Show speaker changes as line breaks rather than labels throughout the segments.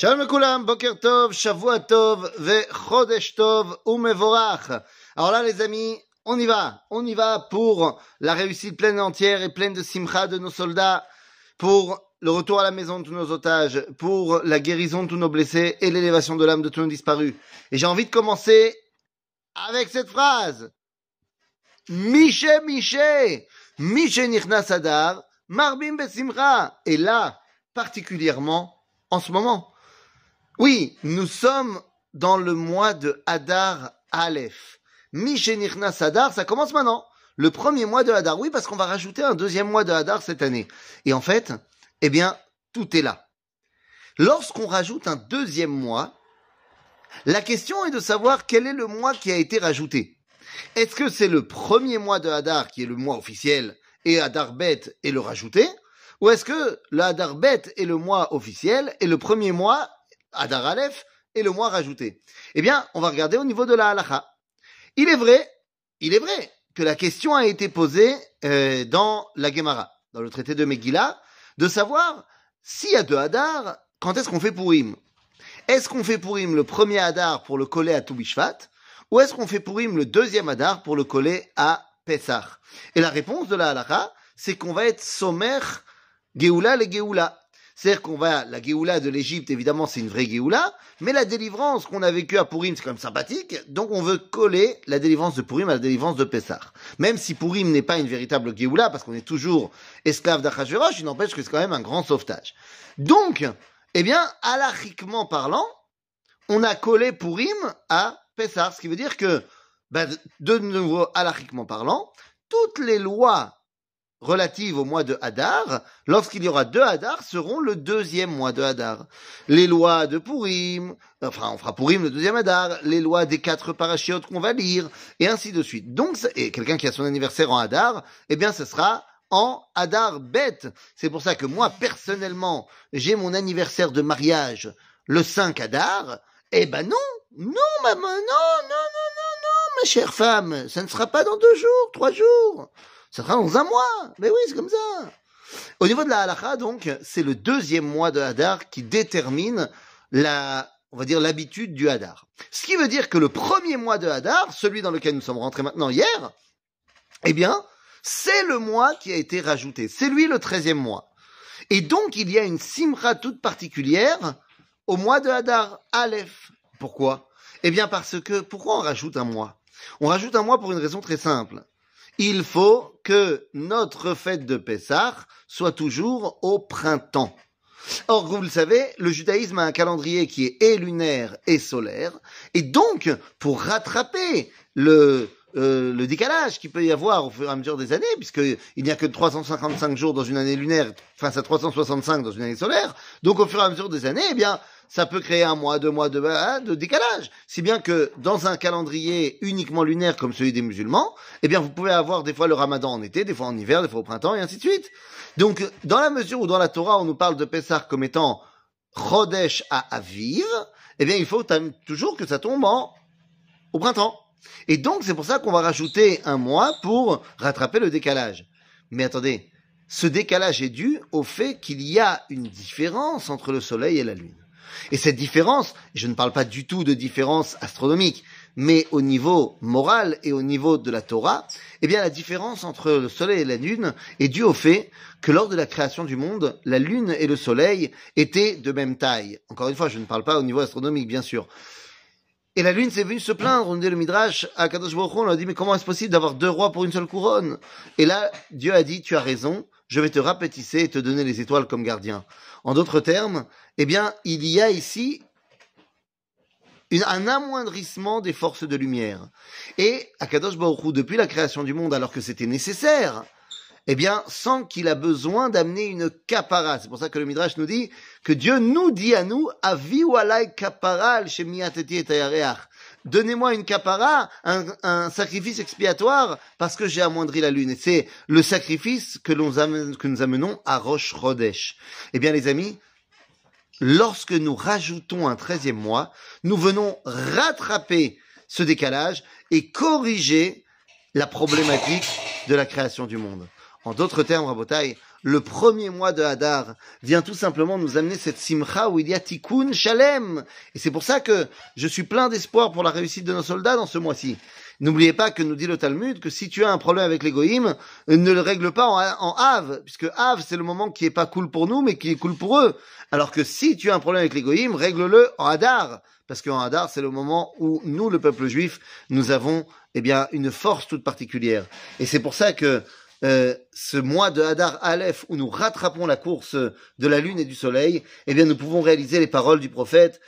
Shalom Boker Tov, Umevorach. Alors là, les amis, on y va. On y va pour la réussite pleine et entière et pleine de simcha de nos soldats, pour le retour à la maison de tous nos otages, pour la guérison de tous nos blessés et l'élévation de l'âme de tous nos disparus. Et j'ai envie de commencer avec cette phrase. Miché, Miché, Miché Nichna Sadar, Marbim Besimcha. Et là, particulièrement en ce moment. Oui, nous sommes dans le mois de Hadar Aleph. Mishenirna Sadar, ça commence maintenant. Le premier mois de Hadar. Oui, parce qu'on va rajouter un deuxième mois de Hadar cette année. Et en fait, eh bien, tout est là. Lorsqu'on rajoute un deuxième mois, la question est de savoir quel est le mois qui a été rajouté. Est-ce que c'est le premier mois de Hadar qui est le mois officiel et Hadar Bet est le rajouté Ou est-ce que le Hadar Bet est le mois officiel et le premier mois Adar Aleph, et le mois rajouté. Eh bien, on va regarder au niveau de la halacha. Il est vrai, il est vrai que la question a été posée euh, dans la Gemara, dans le traité de Megillah, de savoir s'il y a deux Hadar, quand est-ce qu'on fait Purim? Est-ce qu'on fait Purim le premier Hadar pour le coller à Toubishvat ou est-ce qu'on fait Purim le deuxième Hadar pour le coller à Pessah? Et la réponse de la halacha, c'est qu'on va être sommer Geoula les Geoula. C'est-à-dire qu'on va, la Géoula de l'Égypte, évidemment, c'est une vraie Géoula, mais la délivrance qu'on a vécue à Purim, c'est quand même sympathique, donc on veut coller la délivrance de Purim à la délivrance de Pessah. Même si Purim n'est pas une véritable Géoula, parce qu'on est toujours esclave d'Achashverosh, il n'empêche que c'est quand même un grand sauvetage. Donc, eh bien, alachiquement parlant, on a collé Purim à Pessah, ce qui veut dire que, ben, de nouveau, alachiquement parlant, toutes les lois relatives au mois de Hadar, lorsqu'il y aura deux Hadar, seront le deuxième mois de Hadar. Les lois de Purim, enfin on fera Purim le deuxième Hadar, les lois des quatre parachiotes qu'on va lire, et ainsi de suite. Donc, et quelqu'un qui a son anniversaire en Hadar, eh bien ce sera en Hadar bête. C'est pour ça que moi, personnellement, j'ai mon anniversaire de mariage le 5 Hadar. Eh ben non, non maman, non, non, non, non, non, ma chère femme, ça ne sera pas dans deux jours, trois jours. Ça sera dans un mois. Mais oui, c'est comme ça. Au niveau de la halakha, donc, c'est le deuxième mois de Hadar qui détermine la, on va dire, l'habitude du Hadar. Ce qui veut dire que le premier mois de Hadar, celui dans lequel nous sommes rentrés maintenant hier, eh bien, c'est le mois qui a été rajouté. C'est lui le treizième mois. Et donc, il y a une simra toute particulière au mois de Hadar, Aleph. Pourquoi? Eh bien, parce que, pourquoi on rajoute un mois? On rajoute un mois pour une raison très simple il faut que notre fête de Pessah soit toujours au printemps. Or, vous le savez, le judaïsme a un calendrier qui est et lunaire et solaire, et donc, pour rattraper le, euh, le décalage qu'il peut y avoir au fur et à mesure des années, puisqu'il n'y a que 355 jours dans une année lunaire face à 365 dans une année solaire, donc au fur et à mesure des années, eh bien, ça peut créer un mois, deux mois de, hein, de décalage. Si bien que dans un calendrier uniquement lunaire comme celui des musulmans, eh bien vous pouvez avoir des fois le ramadan en été, des fois en hiver, des fois au printemps, et ainsi de suite. Donc, dans la mesure où dans la Torah on nous parle de Pessah comme étant Chodesh à Aviv, eh bien il faut toujours que ça tombe en, au printemps. Et donc c'est pour ça qu'on va rajouter un mois pour rattraper le décalage. Mais attendez, ce décalage est dû au fait qu'il y a une différence entre le soleil et la lune. Et cette différence, je ne parle pas du tout de différence astronomique, mais au niveau moral et au niveau de la Torah, eh bien la différence entre le soleil et la lune est due au fait que lors de la création du monde, la lune et le soleil étaient de même taille. Encore une fois, je ne parle pas au niveau astronomique, bien sûr. Et la lune s'est venue se plaindre, on dit le Midrash, à Kadosh Baruch on a dit, mais comment est-ce possible d'avoir deux rois pour une seule couronne? Et là, Dieu a dit, tu as raison, je vais te rapetisser et te donner les étoiles comme gardien. En d'autres termes, eh bien, il y a ici un amoindrissement des forces de lumière. Et Akadosh Baruch depuis la création du monde, alors que c'était nécessaire, eh bien, sans qu'il a besoin d'amener une kapara. C'est pour ça que le Midrash nous dit que Dieu nous dit à nous, avi walai kapara chez et Donnez-moi une kapara, un, sacrifice expiatoire, parce que j'ai amoindri la lune. Et c'est le sacrifice que, que nous amenons à Rosh Chodesh. Eh bien, les amis, lorsque nous rajoutons un treizième mois, nous venons rattraper ce décalage et corriger la problématique de la création du monde. En d'autres termes, Rabotai, le premier mois de Hadar vient tout simplement nous amener cette simcha où il y a tikkun shalem. Et c'est pour ça que je suis plein d'espoir pour la réussite de nos soldats dans ce mois-ci. N'oubliez pas que nous dit le Talmud que si tu as un problème avec l'égoïme, ne le règle pas en, en puisque Av c'est le moment qui est pas cool pour nous, mais qui est cool pour eux. Alors que si tu as un problème avec l'égoïme, règle-le en Hadar, parce qu'en Hadar c'est le moment où nous, le peuple juif, nous avons eh bien une force toute particulière. Et c'est pour ça que euh, ce mois de Hadar Aleph où nous rattrapons la course de la lune et du soleil, eh bien nous pouvons réaliser les paroles du prophète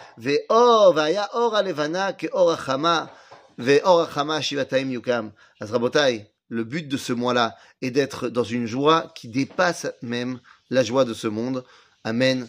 yukam. Le but de ce mois-là est d'être dans une joie qui dépasse même la joie de ce monde. Amen.